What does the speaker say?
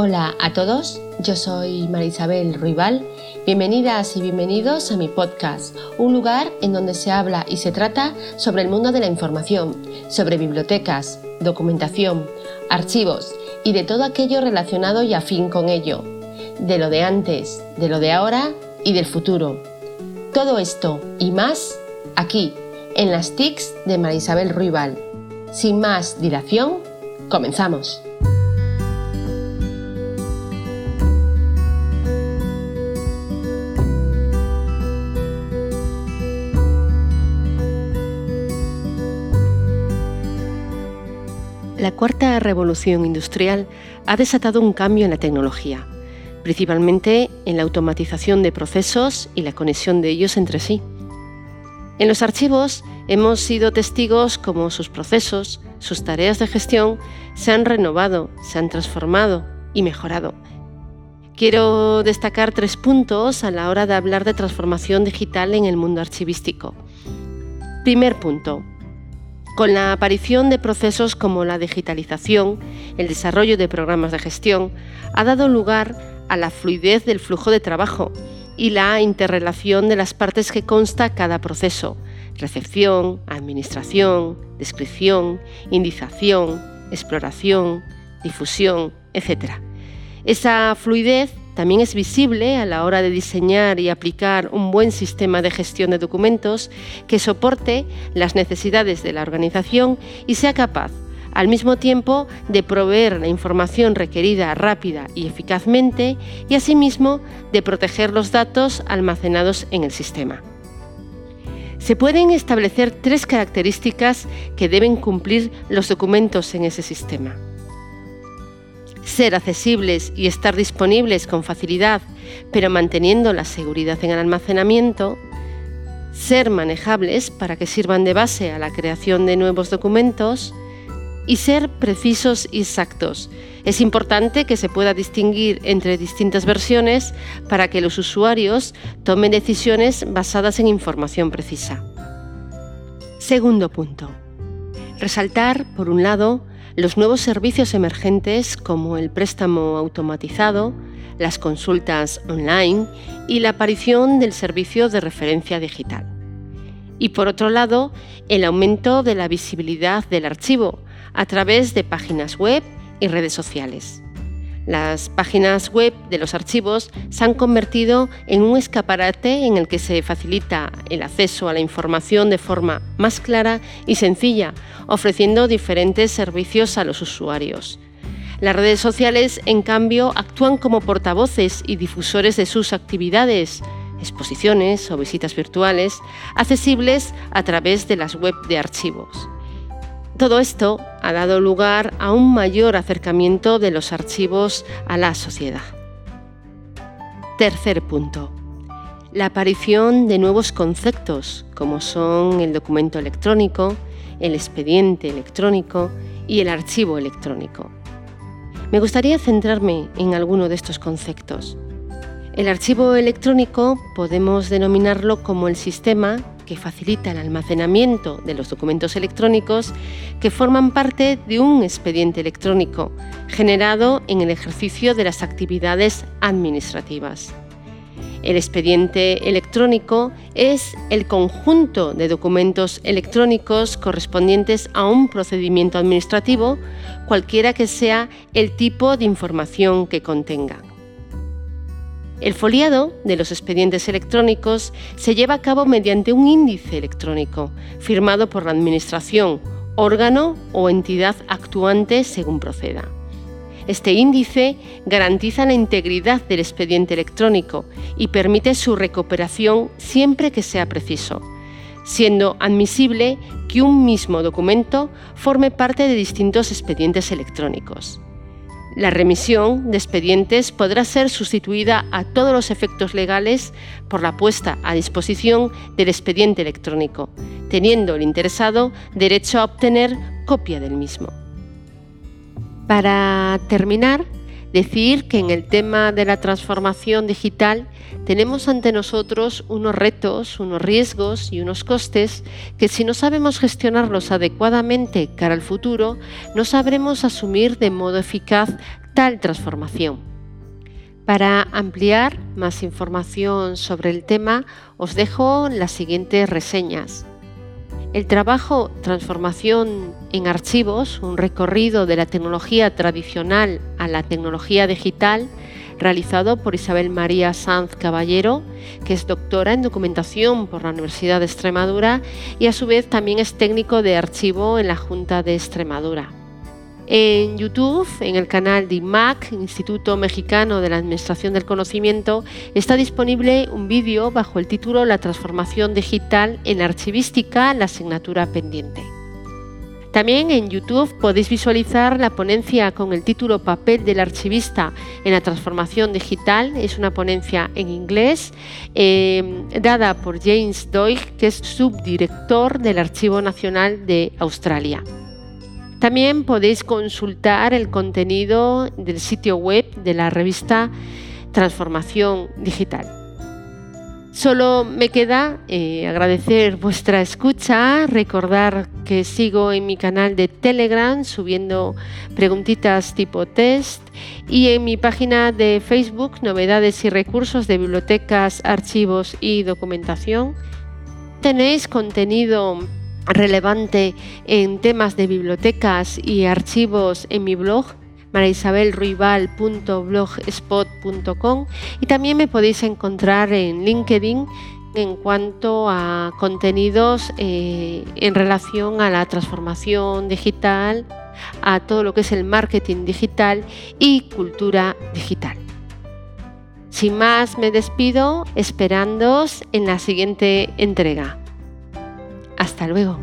Hola a todos, yo soy Marisabel Ruibal. Bienvenidas y bienvenidos a mi podcast, un lugar en donde se habla y se trata sobre el mundo de la información, sobre bibliotecas, documentación, archivos y de todo aquello relacionado y afín con ello, de lo de antes, de lo de ahora y del futuro. Todo esto y más aquí, en las TICs de Marisabel Ruibal. Sin más dilación, comenzamos. La cuarta revolución industrial ha desatado un cambio en la tecnología, principalmente en la automatización de procesos y la conexión de ellos entre sí. En los archivos hemos sido testigos como sus procesos, sus tareas de gestión se han renovado, se han transformado y mejorado. Quiero destacar tres puntos a la hora de hablar de transformación digital en el mundo archivístico. Primer punto, con la aparición de procesos como la digitalización, el desarrollo de programas de gestión, ha dado lugar a la fluidez del flujo de trabajo y la interrelación de las partes que consta cada proceso, recepción, administración, descripción, indización, exploración, difusión, etc. Esa fluidez también es visible a la hora de diseñar y aplicar un buen sistema de gestión de documentos que soporte las necesidades de la organización y sea capaz al mismo tiempo de proveer la información requerida rápida y eficazmente y asimismo de proteger los datos almacenados en el sistema. Se pueden establecer tres características que deben cumplir los documentos en ese sistema ser accesibles y estar disponibles con facilidad, pero manteniendo la seguridad en el almacenamiento, ser manejables para que sirvan de base a la creación de nuevos documentos y ser precisos y exactos. Es importante que se pueda distinguir entre distintas versiones para que los usuarios tomen decisiones basadas en información precisa. Segundo punto. Resaltar, por un lado, los nuevos servicios emergentes como el préstamo automatizado, las consultas online y la aparición del servicio de referencia digital. Y por otro lado, el aumento de la visibilidad del archivo a través de páginas web y redes sociales. Las páginas web de los archivos se han convertido en un escaparate en el que se facilita el acceso a la información de forma más clara y sencilla, ofreciendo diferentes servicios a los usuarios. Las redes sociales, en cambio, actúan como portavoces y difusores de sus actividades, exposiciones o visitas virtuales, accesibles a través de las web de archivos. Todo esto ha dado lugar a un mayor acercamiento de los archivos a la sociedad. Tercer punto. La aparición de nuevos conceptos como son el documento electrónico, el expediente electrónico y el archivo electrónico. Me gustaría centrarme en alguno de estos conceptos. El archivo electrónico podemos denominarlo como el sistema que facilita el almacenamiento de los documentos electrónicos que forman parte de un expediente electrónico generado en el ejercicio de las actividades administrativas. El expediente electrónico es el conjunto de documentos electrónicos correspondientes a un procedimiento administrativo, cualquiera que sea el tipo de información que contenga. El foliado de los expedientes electrónicos se lleva a cabo mediante un índice electrónico firmado por la Administración, órgano o entidad actuante según proceda. Este índice garantiza la integridad del expediente electrónico y permite su recuperación siempre que sea preciso, siendo admisible que un mismo documento forme parte de distintos expedientes electrónicos. La remisión de expedientes podrá ser sustituida a todos los efectos legales por la puesta a disposición del expediente electrónico, teniendo el interesado derecho a obtener copia del mismo. Para terminar, decir que en el tema de la transformación digital tenemos ante nosotros unos retos, unos riesgos y unos costes que si no sabemos gestionarlos adecuadamente cara al futuro, no sabremos asumir de modo eficaz digital transformación. Para ampliar más información sobre el tema, os dejo las siguientes reseñas. El trabajo Transformación en Archivos, un recorrido de la tecnología tradicional a la tecnología digital, realizado por Isabel María Sanz Caballero, que es doctora en documentación por la Universidad de Extremadura y a su vez también es técnico de archivo en la Junta de Extremadura. En YouTube, en el canal de IMAC, Instituto Mexicano de la Administración del Conocimiento, está disponible un vídeo bajo el título La transformación digital en archivística, la asignatura pendiente. También en YouTube podéis visualizar la ponencia con el título Papel del archivista en la transformación digital. Es una ponencia en inglés eh, dada por James Doyle, que es subdirector del Archivo Nacional de Australia. También podéis consultar el contenido del sitio web de la revista Transformación Digital. Solo me queda eh, agradecer vuestra escucha, recordar que sigo en mi canal de Telegram subiendo preguntitas tipo test y en mi página de Facebook Novedades y Recursos de Bibliotecas, Archivos y Documentación. Tenéis contenido relevante en temas de bibliotecas y archivos en mi blog maraisabelruibal.blogspot.com y también me podéis encontrar en LinkedIn en cuanto a contenidos eh, en relación a la transformación digital, a todo lo que es el marketing digital y cultura digital. Sin más, me despido esperándoos en la siguiente entrega. Hasta luego.